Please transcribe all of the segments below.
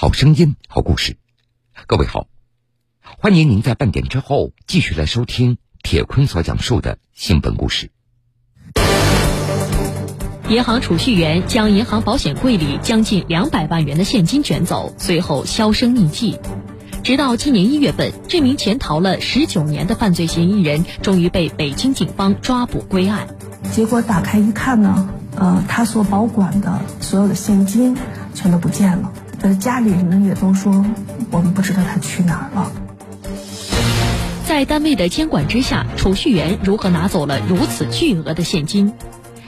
好声音，好故事。各位好，欢迎您在半点之后继续来收听铁坤所讲述的新闻故事。银行储蓄员将银行保险柜里将近两百万元的现金卷走，随后销声匿迹。直到今年一月份，这名潜逃了十九年的犯罪嫌疑人终于被北京警方抓捕归案。结果打开一看呢，呃，他所保管的所有的现金全都不见了。呃，家里人也都说我们不知道他去哪儿了。在单位的监管之下，储蓄员如何拿走了如此巨额的现金？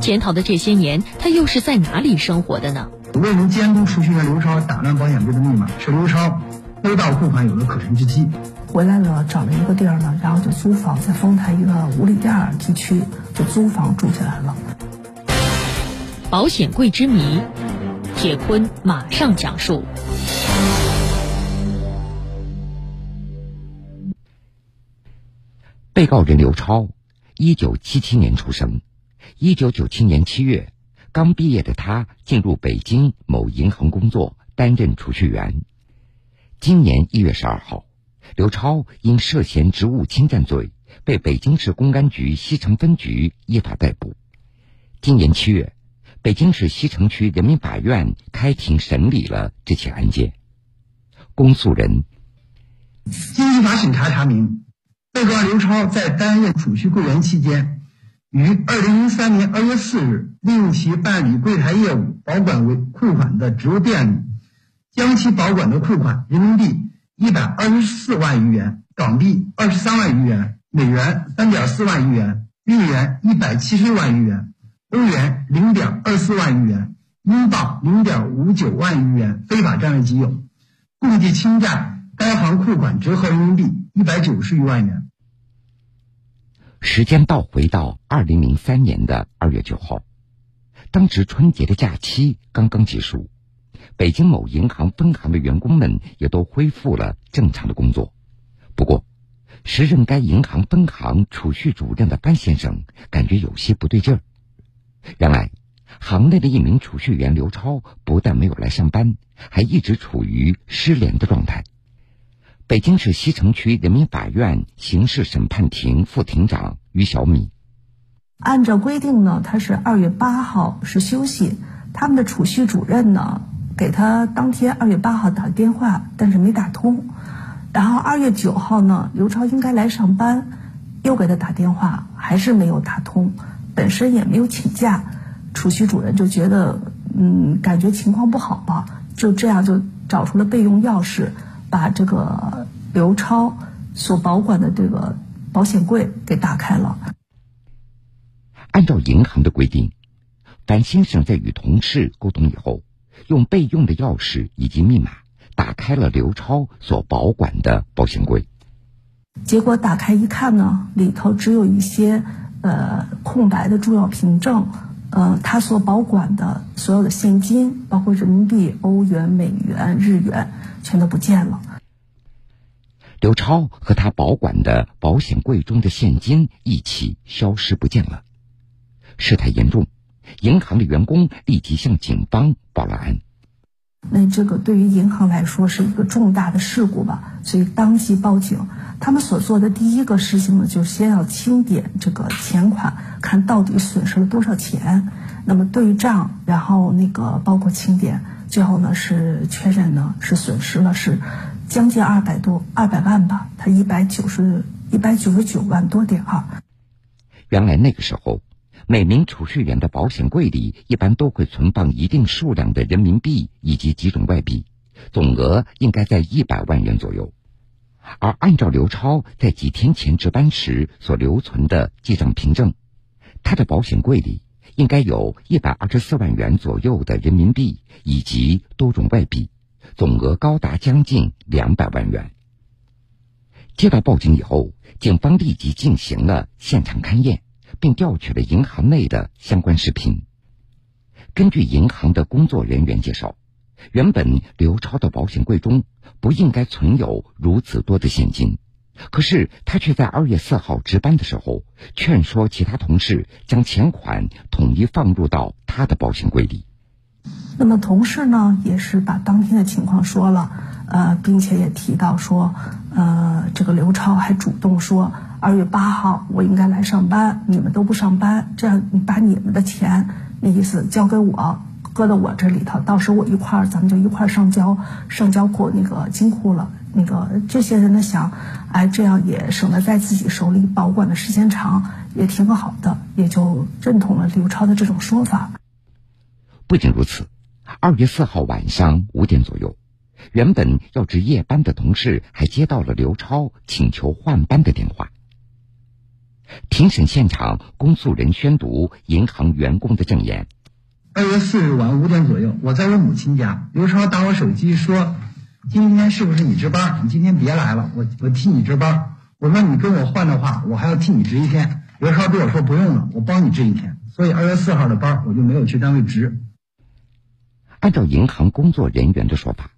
潜逃的这些年，他又是在哪里生活的呢？为能监督储蓄员刘超打乱保险柜的密码，使刘超偷盗库款有了可乘之机。回来了，找了一个地儿呢，然后就租房，在丰台一个五里店地区就租房住起来了。保险柜之谜。铁坤马上讲述。被告人刘超，一九七七年出生。一九九七年七月，刚毕业的他进入北京某银行工作，担任储蓄员。今年一月十二号，刘超因涉嫌职务侵占罪，被北京市公安局西城分局依法逮捕。今年七月。北京市西城区人民法院开庭审理了这起案件。公诉人：经依法审查查明，被告刘超在担任储蓄柜员期间，于二零零三年二月四日利用其办理柜台业务、保管为库款的职务便利，将其保管的库款人民币一百二十四万余元、港币二十三万余元、美元三点四万余元、日元一百七十六万余元。欧元零点二四万余元，英镑零点五九万余元非法占为己有，共计侵占该行库款折合人民币一百九十余万元。时间倒回到二零零三年的二月九号，当值春节的假期刚刚结束，北京某银行分行的员工们也都恢复了正常的工作。不过，时任该银行分行储蓄主任的班先生感觉有些不对劲儿。原来，行内的一名储蓄员刘超不但没有来上班，还一直处于失联的状态。北京市西城区人民法院刑事审判庭副庭长于小米：按照规定呢，他是二月八号是休息，他们的储蓄主任呢给他当天二月八号打电话，但是没打通。然后二月九号呢，刘超应该来上班，又给他打电话，还是没有打通。本身也没有请假，储蓄主任就觉得，嗯，感觉情况不好吧，就这样就找出了备用钥匙，把这个刘超所保管的这个保险柜给打开了。按照银行的规定，樊先生在与同事沟通以后，用备用的钥匙以及密码打开了刘超所保管的保险柜。结果打开一看呢，里头只有一些。呃，空白的重要凭证，呃，他所保管的所有的现金，包括人民币、欧元、美元、日元，全都不见了。刘超和他保管的保险柜中的现金一起消失不见了，事态严重，银行的员工立即向警方报了案。那这个对于银行来说是一个重大的事故吧，所以当即报警。他们所做的第一个事情呢，就是先要清点这个钱款，看到底损失了多少钱。那么对账，然后那个包括清点，最后呢是确认呢是损失了是将近二百多二百万吧，他一百九十一百九十九万多点啊。原来那个时候。每名储蓄员的保险柜里一般都会存放一定数量的人民币以及几种外币，总额应该在一百万元左右。而按照刘超在几天前值班时所留存的记账凭证，他的保险柜里应该有一百二十四万元左右的人民币以及多种外币，总额高达将近两百万元。接到报警以后，警方立即进行了现场勘验。并调取了银行内的相关视频。根据银行的工作人员介绍，原本刘超的保险柜中不应该存有如此多的现金，可是他却在二月四号值班的时候劝说其他同事将钱款统一放入到他的保险柜里。那么同事呢，也是把当天的情况说了，呃，并且也提到说，呃，这个刘超还主动说，二月八号我应该来上班，你们都不上班，这样你把你们的钱，那意思交给我，搁到我这里头，到时候我一块儿，咱们就一块儿上交上交库那个金库了。那个这些人呢想，哎，这样也省得在自己手里保管的时间长，也挺好的，也就认同了刘超的这种说法。不仅如此。二月四号晚上五点左右，原本要值夜班的同事还接到了刘超请求换班的电话。庭审现场，公诉人宣读银行员工的证言：二月四日晚五点左右，我在我母亲家，刘超打我手机说：“今天是不是你值班？你今天别来了，我我替你值班。”我说：“你跟我换的话，我还要替你值一天。”刘超对我说：“不用了，我帮你值一天。”所以二月四号的班我就没有去单位值。按照银行工作人员的说法，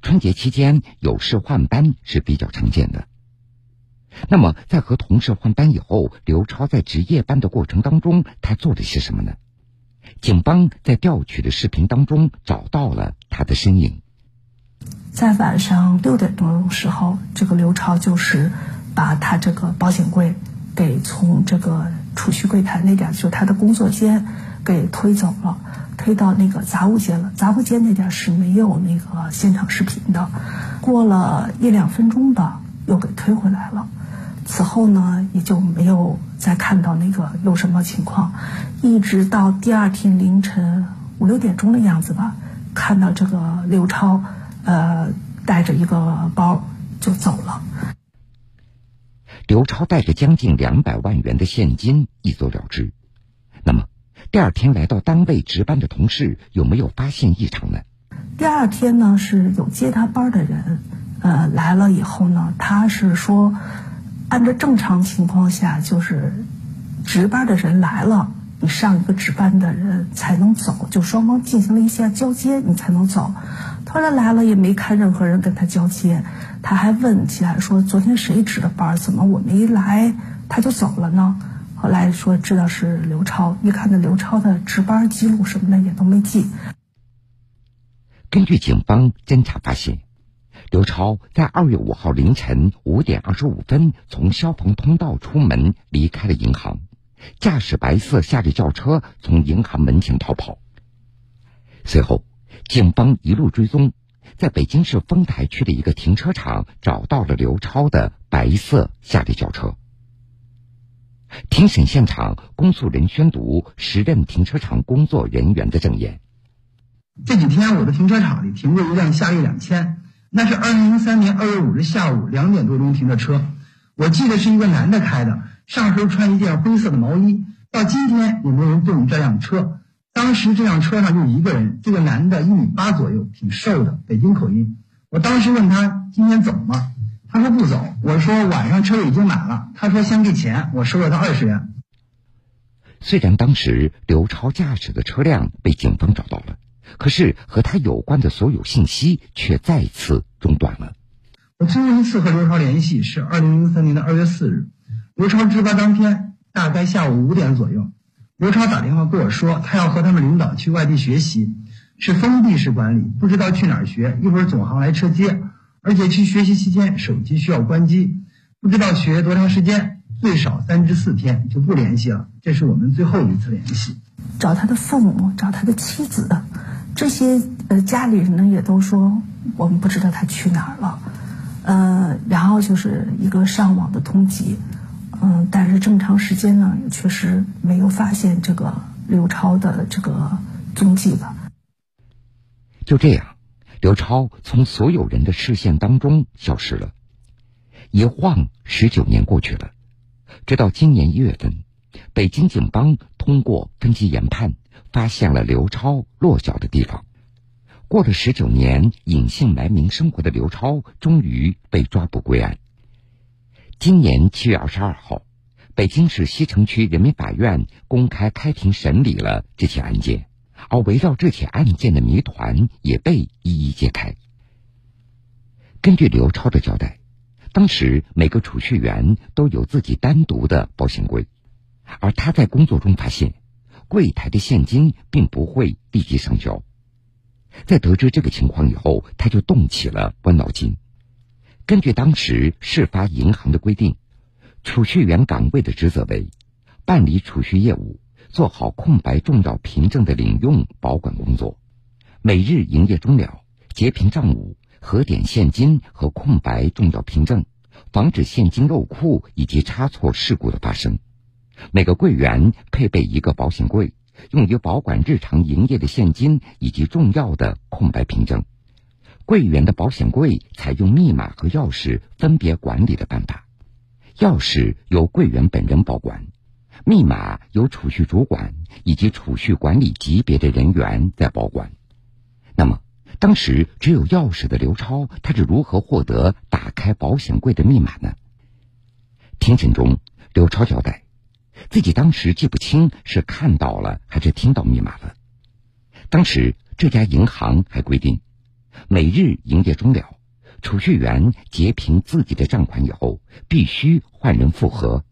春节期间有事换班是比较常见的。那么，在和同事换班以后，刘超在值夜班的过程当中，他做了些什么呢？警方在调取的视频当中找到了他的身影。在晚上六点多钟时候，这个刘超就是把他这个保险柜给从这个储蓄柜台那点，就他的工作间给推走了。推到那个杂物间了，杂物间那点是没有那个现场视频的。过了一两分钟吧，又给推回来了。此后呢，也就没有再看到那个有什么情况。一直到第二天凌晨五六点钟的样子吧，看到这个刘超，呃，带着一个包就走了。刘超带着将近两百万元的现金一走了之。那么？第二天来到单位值班的同事有没有发现异常呢？第二天呢是有接他班的人，呃来了以后呢，他是说，按照正常情况下就是值班的人来了，你上一个值班的人才能走，就双方进行了一下交接，你才能走。突然来了也没看任何人跟他交接，他还问起来说昨天谁值的班，怎么我没来他就走了呢？后来说知道是刘超，一看那刘超的值班记录什么的也都没记。根据警方侦查发现，刘超在二月五号凌晨五点二十五分从消防通道出门离开了银行，驾驶白色夏利轿车从银行门前逃跑。随后，警方一路追踪，在北京市丰台区的一个停车场找到了刘超的白色夏利轿车。庭审现场，公诉人宣读时任停车场工作人员的证言。这几天我的停车场里停过一辆夏利两千，那是二零零三年二月五日下午两点多钟停的车。我记得是一个男的开的，上身穿一件灰色的毛衣。到今天也没人动这辆车。当时这辆车上就一个人，这个男的一米八左右，挺瘦的，北京口音。我当时问他今天走吗？他说不走，我说晚上车位已经满了。他说先给钱，我收了他二十元。虽然当时刘超驾驶的车辆被警方找到了，可是和他有关的所有信息却再次中断了。我最后一次和刘超联系是二零零三年的二月四日，刘超值班当天大概下午五点左右，刘超打电话跟我说，他要和他们领导去外地学习，是封闭式管理，不知道去哪儿学，一会儿总行来车接。而且去学习期间，手机需要关机，不知道学多长时间，最少三至四天就不联系了。这是我们最后一次联系。找他的父母，找他的妻子，这些呃家里人呢也都说我们不知道他去哪儿了。呃，然后就是一个上网的通缉，嗯，但是正常时间呢也确实没有发现这个刘超的这个踪迹吧。就这样。刘超从所有人的视线当中消失了，一晃十九年过去了，直到今年一月份，北京警方通过分级研判，发现了刘超落脚的地方。过了十九年，隐姓埋名生活的刘超终于被抓捕归案。今年七月二十二号，北京市西城区人民法院公开开庭审理了这起案件。而围绕这起案件的谜团也被一一揭开。根据刘超的交代，当时每个储蓄员都有自己单独的保险柜，而他在工作中发现，柜台的现金并不会立即上交，在得知这个情况以后，他就动起了歪脑筋。根据当时事发银行的规定，储蓄员岗位的职责为办理储蓄业务，做好空白重要凭证的领用保管工作，每日营业终了，结凭账务，核点现金和空白重要凭证，防止现金漏库以及差错事故的发生。每个柜员配备一个保险柜，用于保管日常营业的现金以及重要的空白凭证。柜员的保险柜采用密码和钥匙分别管理的办法，钥匙由柜员本人保管，密码由储蓄主管以及储蓄管理级别的人员在保管。那么，当时只有钥匙的刘超，他是如何获得打开保险柜的密码呢？庭审中，刘超交代。自己当时记不清是看到了还是听到密码了。当时这家银行还规定，每日营业终了，储蓄员截屏自己的账款以后，必须换人复核。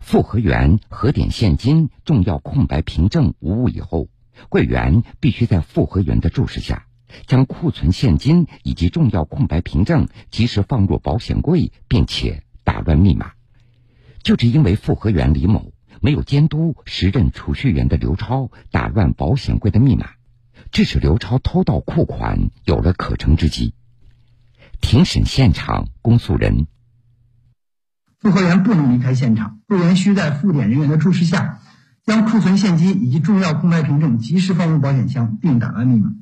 复核员核点现金、重要空白凭证无误以后，柜员必须在复核员的注视下，将库存现金以及重要空白凭证及时放入保险柜，并且打乱密码。就是因为复核员李某没有监督时任储蓄员的刘超打乱保险柜的密码，致使刘超偷盗库款有了可乘之机。庭审现场，公诉人：复核员不能离开现场，柜员需在复点人员的注视下，将库存现金以及重要空白凭证及时放入保险箱，并打乱密码。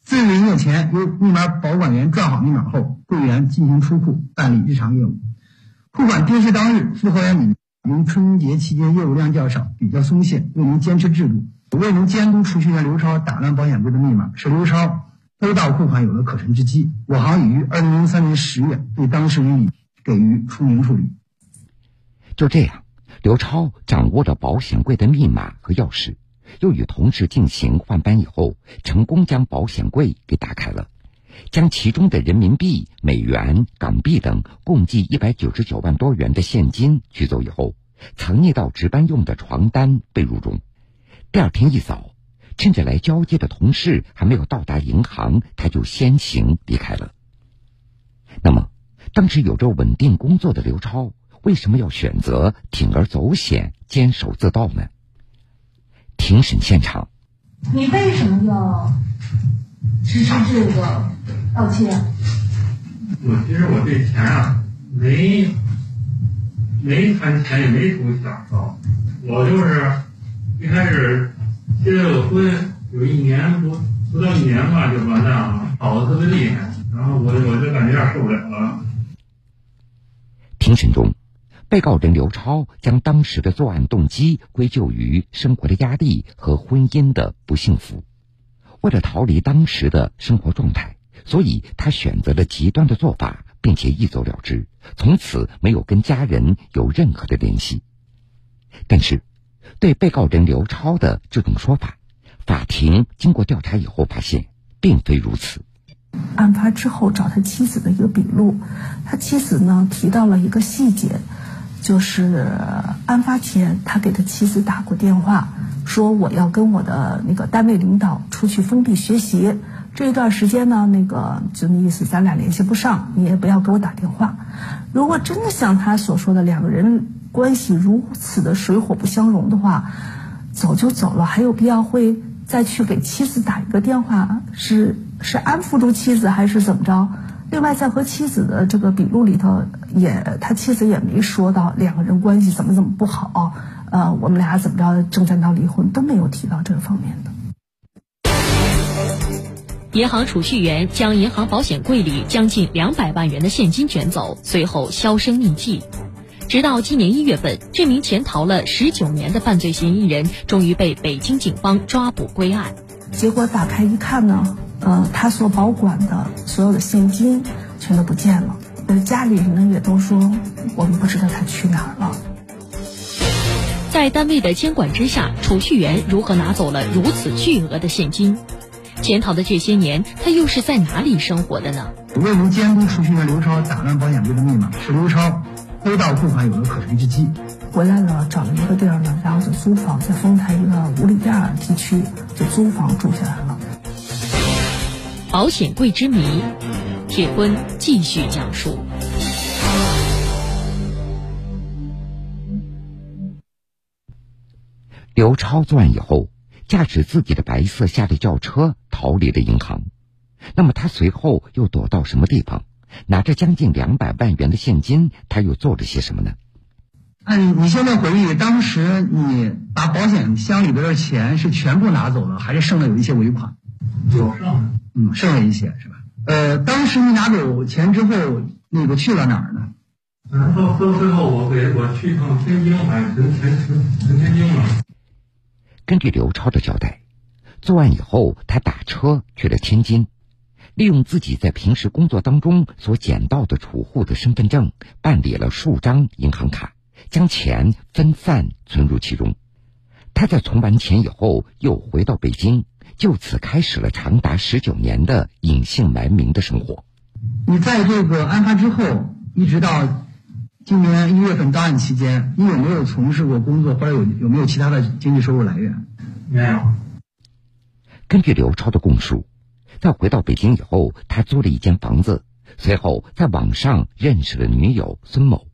自营业前，由密码保管员转好密码后，柜员进行出库办理日常业务。库款丢失当日，复核员李因春节期间业务量较少，比较松懈，未能坚持制度，未能监督储蓄员刘超打乱保险柜的密码，使刘超偷盗库款有了可乘之机。我行已于二零零三年十月对当事人予以给予除名处理。就这样，刘超掌握了保险柜的密码和钥匙，又与同事进行换班以后，成功将保险柜给打开了。将其中的人民币、美元、港币等共计一百九十九万多元的现金取走以后，藏匿到值班用的床单被褥中。第二天一早，趁着来交接的同事还没有到达银行，他就先行离开了。那么，当时有着稳定工作的刘超，为什么要选择铤而走险、坚守自盗呢？庭审现场，你为什么要？支持这个盗窃。我其实我对钱啊，没没贪钱，也没图享受。我就是一开始结了个婚，有一年不不到一年吧，就完蛋了，跑的特别厉害。然后我我就感觉有点受不了了。庭审中，被告人刘超将当时的作案动机归咎于生活的压力和婚姻的不幸福。为了逃离当时的生活状态，所以他选择了极端的做法，并且一走了之，从此没有跟家人有任何的联系。但是，对被告人刘超的这种说法，法庭经过调查以后发现，并非如此。案发之后找他妻子的一个笔录，他妻子呢提到了一个细节，就是案发前他给他妻子打过电话。说我要跟我的那个单位领导出去封闭学习，这一段时间呢，那个就那意思，咱俩联系不上，你也不要给我打电话。如果真的像他所说的两个人关系如此的水火不相容的话，走就走了，还有必要会再去给妻子打一个电话？是是安抚住妻子还是怎么着？另外，在和妻子的这个笔录里头，也他妻子也没说到两个人关系怎么怎么不好。呃，我们俩怎么着正在闹离婚都没有提到这个方面的。银行储蓄员将银行保险柜里将近两百万元的现金卷走，随后销声匿迹。直到今年一月份，这名潜逃了十九年的犯罪嫌疑人终于被北京警方抓捕归案。结果打开一看呢，呃，他所保管的所有的现金全都不见了。呃，家里人呢也都说我们不知道他去哪儿了。在单位的监管之下，储蓄员如何拿走了如此巨额的现金？潜逃的这些年，他又是在哪里生活的呢？未能监督储蓄员刘超打乱保险柜的密码，使刘超偷盗库款有了可乘之机。回来了，找了一个地儿呢，然后就租房，在丰台一个五里店地区就租房住下来了。保险柜之谜，铁坤继续讲述。刘超作案以后，驾驶自己的白色夏利轿车逃离了银行。那么他随后又躲到什么地方？拿着将近两百万元的现金，他又做了些什么呢？嗯你现在回忆，当时你把保险箱里边的钱是全部拿走了，还是剩了有一些尾款？有剩，嗯，剩了一些是吧？呃，当时你拿走钱之后，那个去了哪儿呢？嗯，到到最后我给我去趟天津买存钱存存天津了。根据刘超的交代，作案以后，他打车去了天津，利用自己在平时工作当中所捡到的储户的身份证，办理了数张银行卡，将钱分散存入其中。他在存完钱以后，又回到北京。就此开始了长达十九年的隐姓埋名的生活。你在这个案发之后，一直到今年一月份到案期间，你有没有从事过工作，或者有有没有其他的经济收入来源？没有。根据刘超的供述，在回到北京以后，他租了一间房子，随后在网上认识了女友孙某，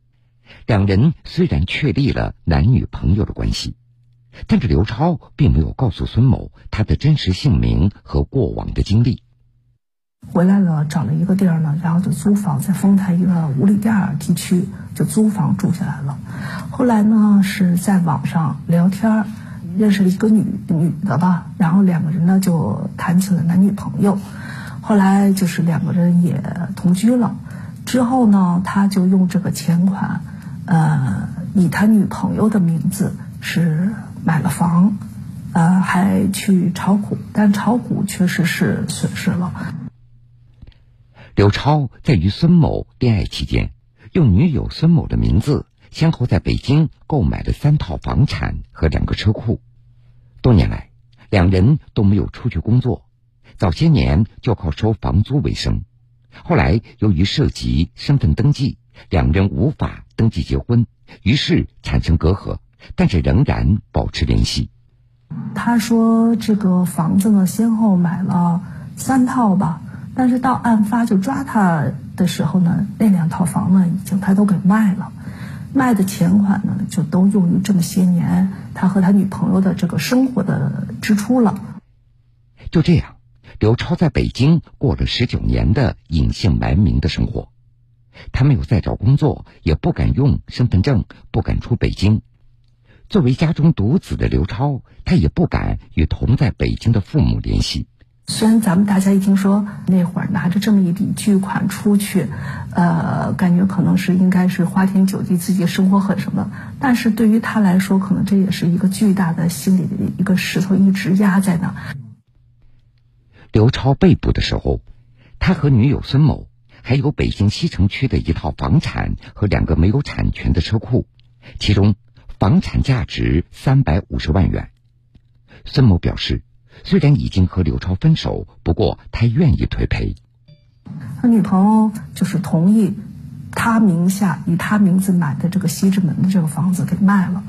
两人虽然确立了男女朋友的关系。但是刘超并没有告诉孙某他的真实姓名和过往的经历。回来了，找了一个地儿呢，然后就租房在丰台一个五里店地区就租房住下来了。后来呢，是在网上聊天，认识了一个女女的吧，然后两个人呢就谈起了男女朋友。后来就是两个人也同居了。之后呢，他就用这个钱款，呃，以他女朋友的名字是。买了房，呃，还去炒股，但炒股确实是损失了。刘超在与孙某恋爱期间，用女友孙某的名字，先后在北京购买了三套房产和两个车库。多年来，两人都没有出去工作，早些年就靠收房租为生。后来由于涉及身份登记，两人无法登记结婚，于是产生隔阂。但是仍然保持联系。他说：“这个房子呢，先后买了三套吧，但是到案发就抓他的时候呢，那两套房呢，已经他都给卖了，卖的钱款呢，就都用于这么些年他和他女朋友的这个生活的支出了。”就这样，刘超在北京过了十九年的隐姓埋名的生活，他没有再找工作，也不敢用身份证，不敢出北京。作为家中独子的刘超，他也不敢与同在北京的父母联系。虽然咱们大家一听说那会儿拿着这么一笔巨款出去，呃，感觉可能是应该是花天酒地，自己生活很什么，但是对于他来说，可能这也是一个巨大的心理的一个石头，一直压在那。刘超被捕的时候，他和女友孙某还有北京西城区的一套房产和两个没有产权的车库，其中。房产价值三百五十万元。孙某表示，虽然已经和刘超分手，不过他愿意退赔。他女朋友就是同意他名下以他名字买的这个西直门的这个房子给卖了，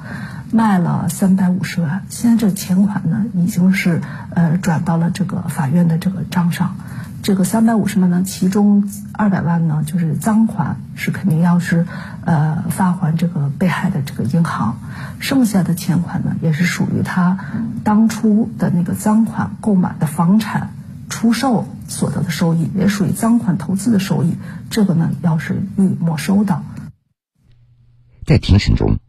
卖了三百五十万。现在这钱款呢，已经是呃转到了这个法院的这个账上。这个三百五十万呢，其中二百万呢就是赃款，是肯定要是，呃发还这个被害的这个银行，剩下的钱款呢也是属于他当初的那个赃款购买的房产出售所得的收益，也属于赃款投资的收益，这个呢要是予以没收的。在庭审中，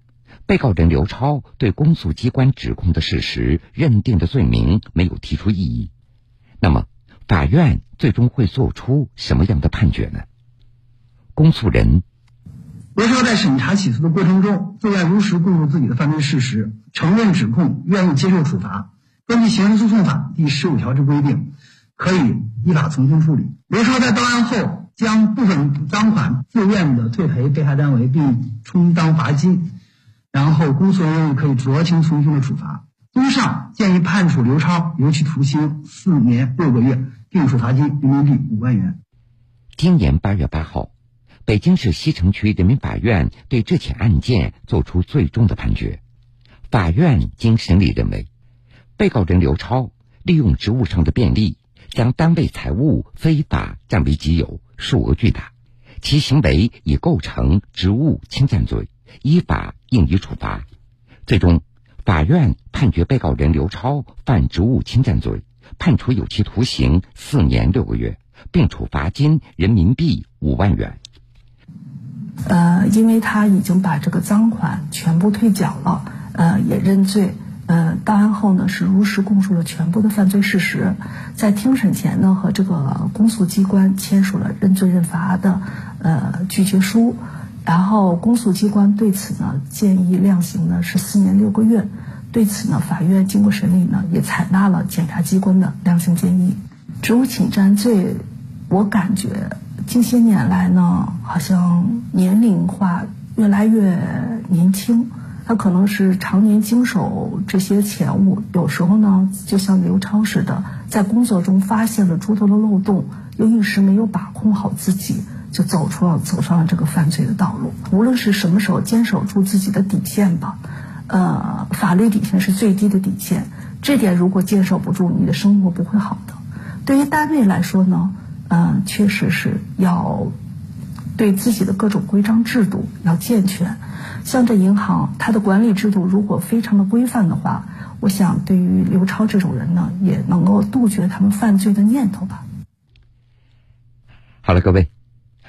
被告人刘超对公诉机关指控的事实、认定的罪名没有提出异议，那么。法院最终会做出什么样的判决呢？公诉人刘超在审查起诉的过程中，自愿如实供述自己的犯罪事实，承认指控，愿意接受处罚。根据刑事诉讼法第十五条之规定，可以依法从轻处理。刘超在到案后，将部分赃款自愿的退赔被害单位，并充当罚金，然后公诉人可以酌情从轻的处罚。综上，建议判处刘超有期徒刑四年六个月。并处罚金人民币五万元。今年八月八号，北京市西城区人民法院对这起案件作出最终的判决。法院经审理认为，被告人刘超利用职务上的便利，将单位财物非法占为己有，数额巨大，其行为已构成职务侵占罪，依法应予处罚。最终，法院判决被告人刘超犯职务侵占罪，判处有期徒刑四年六个月，并处罚金人民币五万元。呃，因为他已经把这个赃款全部退缴了，呃，也认罪。呃，到案后呢，是如实供述了全部的犯罪事实，在庭审前呢，和这个公诉机关签署了认罪认罚的呃拒绝书，然后公诉机关对此呢建议量刑呢是四年六个月，对此呢，法院经过审理呢也采纳了检察机关的量刑建议。职务侵占罪，我感觉近些年来呢，好像年龄化越来越年轻。他可能是常年经手这些钱物，有时候呢，就像刘超似的，在工作中发现了诸多的漏洞，又一时没有把控好自己，就走出了走上了这个犯罪的道路。无论是什么时候坚守住自己的底线吧，呃，法律底线是最低的底线，这点如果坚守不住，你的生活不会好的。对于单位来说呢，嗯，确实是要对自己的各种规章制度要健全。像这银行，它的管理制度如果非常的规范的话，我想对于刘超这种人呢，也能够杜绝他们犯罪的念头吧。好了，各位，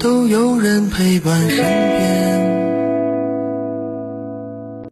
都有人陪伴身边。